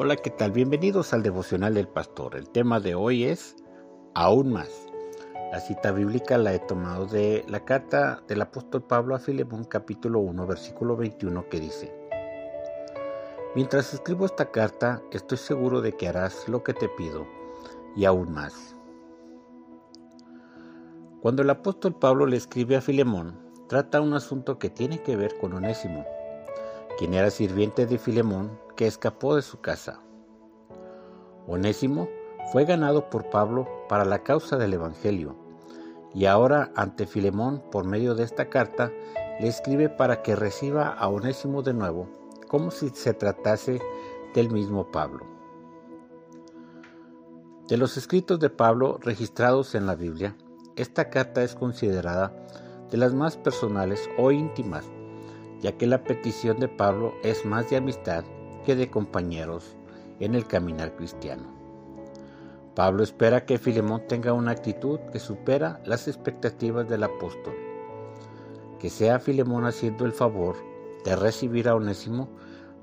Hola, ¿qué tal? Bienvenidos al devocional del pastor. El tema de hoy es aún más. La cita bíblica la he tomado de la carta del apóstol Pablo a Filemón capítulo 1 versículo 21 que dice, Mientras escribo esta carta, estoy seguro de que harás lo que te pido y aún más. Cuando el apóstol Pablo le escribe a Filemón, trata un asunto que tiene que ver con Onésimo, quien era sirviente de Filemón que escapó de su casa. Onésimo fue ganado por Pablo para la causa del Evangelio, y ahora ante Filemón, por medio de esta carta, le escribe para que reciba a Onésimo de nuevo, como si se tratase del mismo Pablo. De los escritos de Pablo registrados en la Biblia, esta carta es considerada de las más personales o íntimas, ya que la petición de Pablo es más de amistad de compañeros en el caminar cristiano. Pablo espera que Filemón tenga una actitud que supera las expectativas del apóstol, que sea Filemón haciendo el favor de recibir a Onésimo,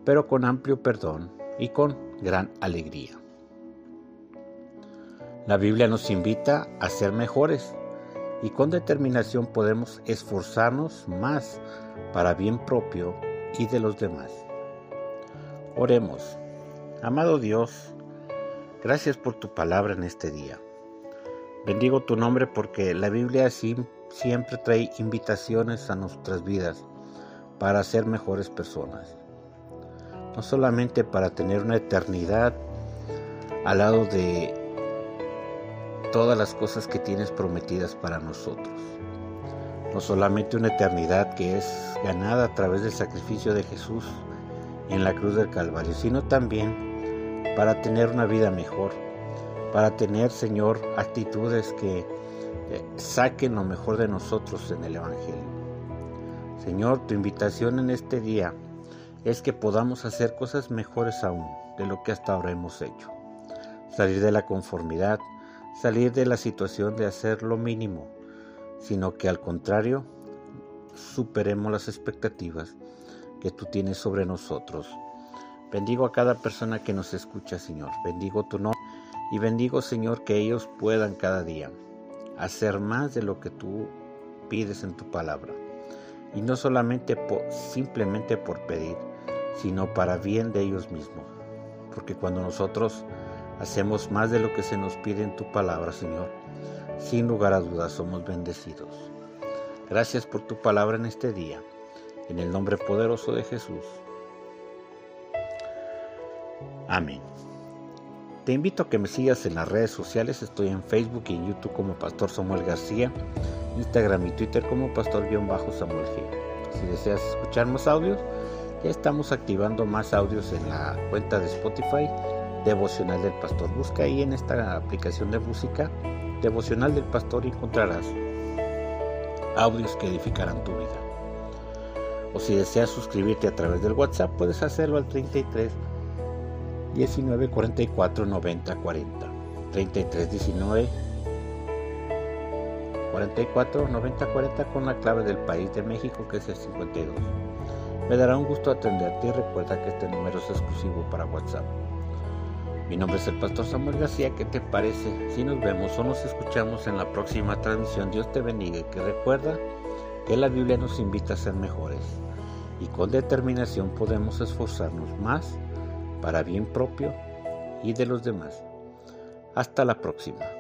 pero con amplio perdón y con gran alegría. La Biblia nos invita a ser mejores y con determinación podemos esforzarnos más para bien propio y de los demás. Oremos. Amado Dios, gracias por tu palabra en este día. Bendigo tu nombre porque la Biblia siempre trae invitaciones a nuestras vidas para ser mejores personas. No solamente para tener una eternidad al lado de todas las cosas que tienes prometidas para nosotros. No solamente una eternidad que es ganada a través del sacrificio de Jesús en la cruz del Calvario, sino también para tener una vida mejor, para tener, Señor, actitudes que eh, saquen lo mejor de nosotros en el Evangelio. Señor, tu invitación en este día es que podamos hacer cosas mejores aún de lo que hasta ahora hemos hecho. Salir de la conformidad, salir de la situación de hacer lo mínimo, sino que al contrario, superemos las expectativas que tú tienes sobre nosotros. Bendigo a cada persona que nos escucha, Señor. Bendigo tu nombre y bendigo, Señor, que ellos puedan cada día hacer más de lo que tú pides en tu palabra. Y no solamente simplemente por pedir, sino para bien de ellos mismos. Porque cuando nosotros Hacemos más de lo que se nos pide en tu palabra, Señor. Sin lugar a dudas somos bendecidos. Gracias por tu palabra en este día. En el nombre poderoso de Jesús. Amén. Te invito a que me sigas en las redes sociales. Estoy en Facebook y en YouTube como Pastor Samuel García, Instagram y Twitter como Pastor-Samuel G. Si deseas escuchar más audios, ya estamos activando más audios en la cuenta de Spotify devocional del pastor. Busca ahí en esta aplicación de música devocional del pastor y encontrarás audios que edificarán tu vida. O si deseas suscribirte a través del WhatsApp, puedes hacerlo al 33 19 44 90 40. 33 19 44 90 40 con la clave del país de México que es el 52. Me dará un gusto atenderte y recuerda que este número es exclusivo para WhatsApp. Mi nombre es el pastor Samuel García. ¿Qué te parece si nos vemos o nos escuchamos en la próxima transmisión? Dios te bendiga y que recuerda que la Biblia nos invita a ser mejores y con determinación podemos esforzarnos más para bien propio y de los demás. Hasta la próxima.